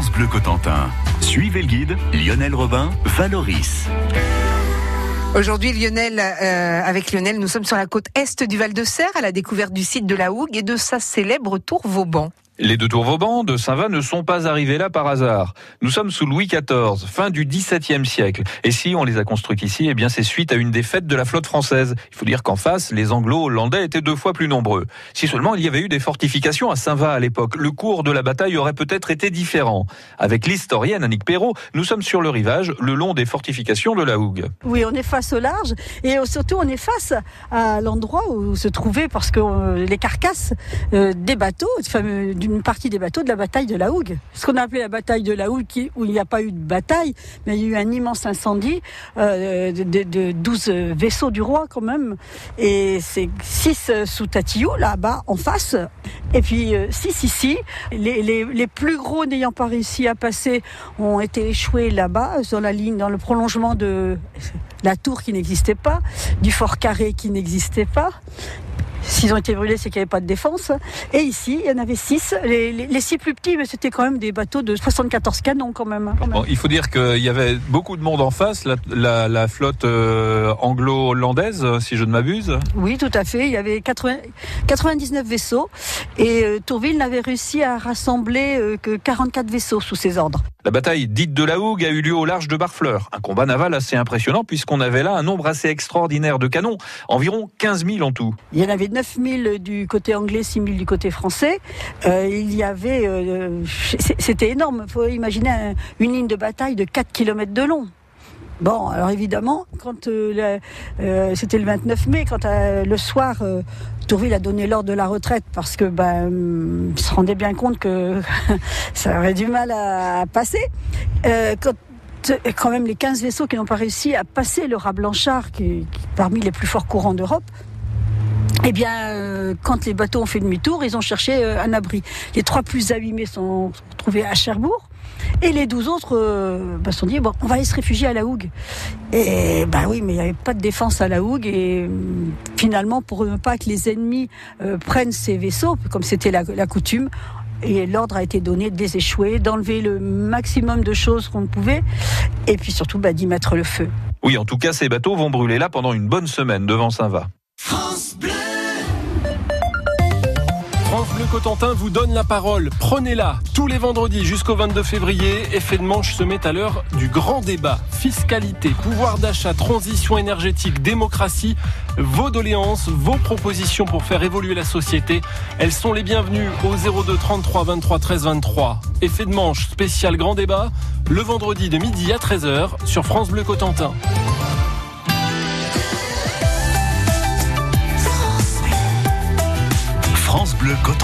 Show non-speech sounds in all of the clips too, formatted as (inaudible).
Bleu Cotentin. Suivez le guide Lionel Robin, Valoris. Aujourd'hui, Lionel, euh, avec Lionel, nous sommes sur la côte est du Val de Serre, à la découverte du site de la Hougue et de sa célèbre tour Vauban. Les deux tours Vauban de Saint-Va ne sont pas arrivés là par hasard. Nous sommes sous Louis XIV, fin du XVIIe siècle. Et si on les a construites ici, eh bien c'est suite à une défaite de la flotte française. Il faut dire qu'en face, les Anglo-Hollandais étaient deux fois plus nombreux. Si seulement il y avait eu des fortifications à Saint-Va à l'époque, le cours de la bataille aurait peut-être été différent. Avec l'historienne Annick Perrault, nous sommes sur le rivage, le long des fortifications de la Hougue. Oui, on est face au large et surtout on est face à l'endroit où se trouvaient, parce que euh, les carcasses euh, des bateaux, d'une partie des bateaux de la bataille de la Hougue. Ce qu'on a appelé la bataille de la Hougue, où il n'y a pas eu de bataille, mais il y a eu un immense incendie euh, de, 12 vaisseaux du roi quand même. Et c'est 6 sous Tatillou, là-bas, en face. Et puis 6 ici. Les, les, plus gros n'ayant pas réussi à passer ont été échoués là-bas, sur la ligne, dans le prolongement de la tour qui n'existait pas, du fort carré qui n'existait pas. S'ils ont été brûlés, c'est qu'il n'y avait pas de défense. Et ici, il y en avait six. Les, six plus petits, mais c'était quand même des bateaux de 74 canons quand même. il faut dire qu'il y avait beaucoup de monde en face, la, flotte euh, anglo-hollandaise, si je ne m'abuse. Oui, tout à fait. Il y avait 99 vaisseaux et euh, Tourville n'avait réussi à rassembler euh, que 44 vaisseaux sous ses ordres. La bataille dite de la Hougue a eu lieu au large de Barfleur. Un combat naval assez impressionnant puisqu'on avait là un nombre assez extraordinaire de canons, environ 15 000 en tout. Il y en avait 9 000 du côté anglais, 6 000 du côté français. Euh, il y avait, euh, c'était énorme. Il faut imaginer une ligne de bataille de 4 km de long. Bon, alors évidemment, quand euh, c'était le 29 mai, quand le soir, Tourville a donné l'ordre de la retraite parce que ben, se rendait bien compte que (laughs) ça aurait du mal à, passer. quand quand même les 15 vaisseaux qui n'ont pas réussi à passer le rat Blanchard, qui est parmi les plus forts courants d'Europe, eh bien, euh, quand les bateaux ont fait demi-tour, ils ont cherché euh, un abri. Les trois plus abîmés sont retrouvés à Cherbourg. Et les douze autres euh, bah, sont dit bon, on va aller se réfugier à la Hougue. Et bah oui, mais il n'y avait pas de défense à la Hougue. Et finalement, pour ne pas que les ennemis prennent ces vaisseaux, comme c'était la, coutume, et l'ordre a été donné de les échouer, d'enlever le maximum de choses qu'on pouvait, et puis surtout bah, d'y mettre le feu. Oui, en tout cas, ces bateaux vont brûler là pendant une bonne semaine devant Saint-Va. Cotentin vous donne la parole. Prenez-la tous les vendredis jusqu'au 22 février. Effet de manche se met à l'heure du grand débat. Fiscalité, pouvoir d'achat, transition énergétique, démocratie. Vos doléances, vos propositions pour faire évoluer la société, elles sont les bienvenues au 02 33 23 13 23. Effet de manche spécial grand débat le vendredi de midi à 13h sur France Bleu Cotentin. France Bleu Cotentin.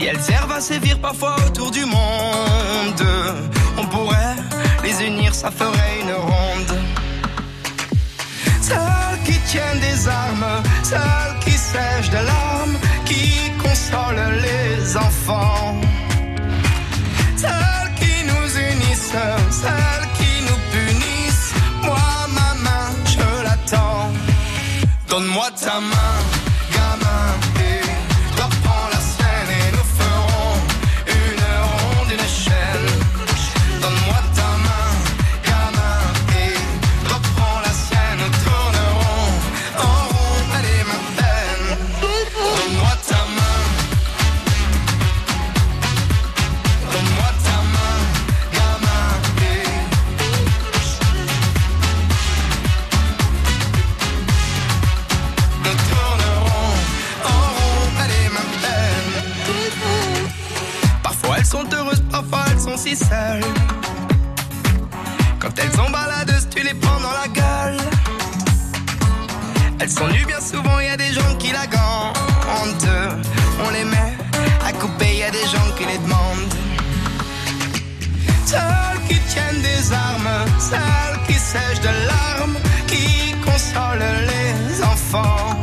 Si elles servent à sévir parfois autour du monde, on pourrait les unir, ça ferait une ronde. Celles qui tiennent des armes, celles qui sèchent de larmes, qui consolent les enfants. Celles qui nous unissent, celles Donne-moi ta tiennent des armes, celles qui sèchent de larmes, qui consolent les enfants.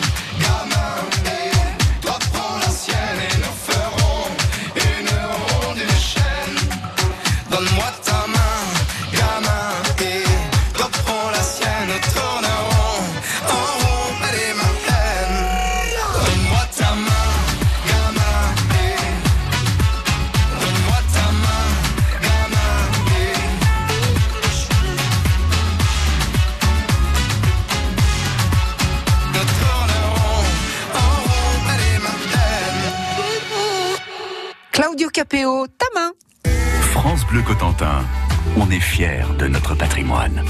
Claudio Capéo, ta main. France Bleu Cotentin, on est fiers de notre patrimoine.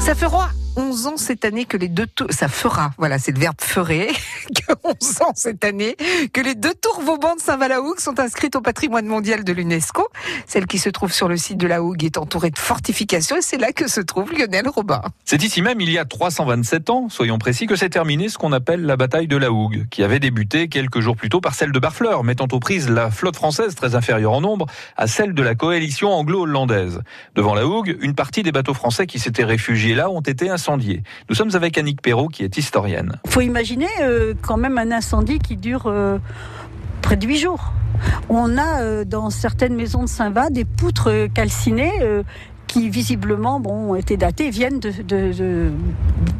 Ça fera 11 ans cette année que les deux tours, ça fera, voilà, c'est le verbe ferer, (laughs) que 11 ans cette année que les deux tours Vauban de Saint-Valahougue sont inscrites au patrimoine mondial de l'UNESCO. Celle qui se trouve sur le site de la Hougue est entourée de fortifications et c'est là que se trouve Lionel Robin. C'est ici même, il y a 327 ans, soyons précis, que s'est terminée ce qu'on appelle la bataille de la Hougue, qui avait débuté quelques jours plus tôt par celle de Barfleur, mettant aux prises la flotte française, très inférieure en nombre, à celle de la coalition anglo-hollandaise. Devant la Hougue, une partie des bateaux français qui s'étaient réfugiés là ont été Nous sommes avec Annick Perrault, qui est historienne. faut imaginer euh, quand même un incendie qui dure euh, près de huit jours. On a euh, dans certaines maisons de Saint-Va des poutres calcinées. qui visiblement ont été datées, viennent de,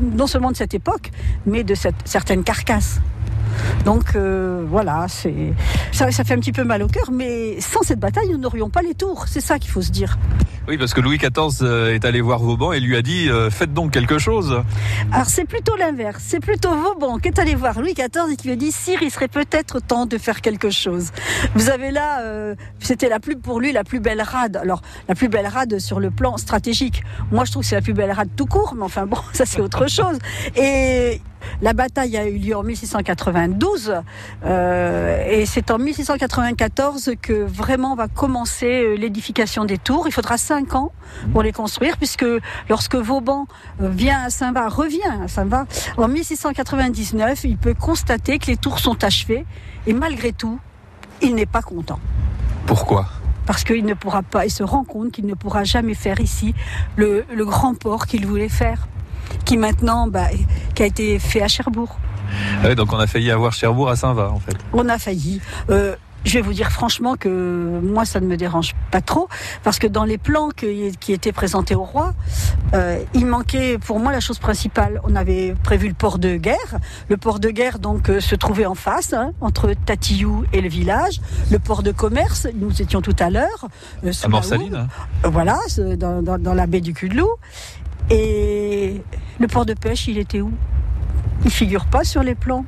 non seulement de cette époque, mais de certaines carcasses. Donc euh, voilà, c'est ça, ça fait un petit peu mal au cœur, mais sans cette bataille, nous n'aurions pas les tours. C'est ça qu'il faut se dire. Oui, parce que Louis XIV euh, est allé voir Vauban et lui a dit euh, Faites donc quelque chose. Alors c'est plutôt l'inverse, c'est plutôt Vauban qui est allé voir Louis XIV et qui lui a dit Sire, il serait peut-être temps de faire quelque chose. Vous avez là, euh, c'était la plus pour lui la plus belle rade. Alors la plus belle rade sur le plan stratégique. Moi je trouve que c'est la plus belle rade tout court, mais enfin bon, (laughs) ça c'est autre chose. Et la bataille a eu lieu en 1692 euh, et c'est en 1694 que vraiment va commencer euh, l'édification des tours. Il faudra cinq ans pour les construire puisque lorsque Vauban euh, vient à Saint-Va, revient à Saint-Va, en 1699, il peut constater que les tours sont achevées et malgré tout, il n'est pas content Pourquoi? Parce qu'il ne pourra pas, il se rend compte qu'il ne pourra jamais faire ici le, le grand port qu'il voulait faire, qui maintenant, bah, qui a été fait à Cherbourg. Ah oui, Donc on a failli avoir Cherbourg à Saint-Va, en fait. On a failli. Euh, je vais vous dire franchement que moi, ça ne me dérange pas trop, parce que dans les plans que- qui étaient présentés au roi, euh, il manquait pour moi la chose principale. On avait prévu le port de guerre. Le port de guerre donc euh, se trouvait en face, hein, entre Tatillou et le village. Le port de commerce, nous étions tout à l'heure. euh, À Morsaline hein. Voilà, dans- dans la baie du Cul-de-Loup. Et le port de pêche, il était où? Il figure pas sur les plans.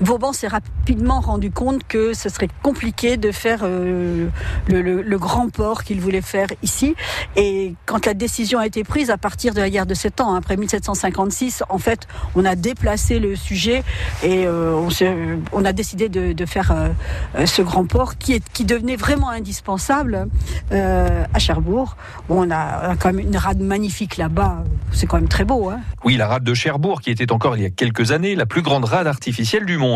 Vauban s'est rapidement rendu compte que ce serait compliqué de faire euh, le, grand port qu'il voulait faire ici. Et quand la décision a été prise à partir de la guerre de Sept Ans, hein, après 1756, en fait, on a déplacé le sujet et euh, on, s'est- on a décidé de, faire euh, euh, ce grand port qui, est, qui devenait vraiment indispensable euh, à Cherbourg. Bon, on, a, on a quand même une rade magnifique là-bas. C'est quand même très beau. Hein Oui, la rade de Cherbourg, qui était encore il y a quelques années la plus grande rade artificielle du monde.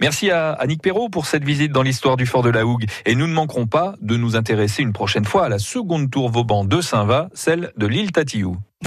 Merci à Annick Perrault pour cette visite dans l'histoire du fort de la Hougue. Et nous ne manquerons pas de nous intéresser une prochaine fois à la seconde tour Vauban de Saint-Va, celle de l'île Tatillou.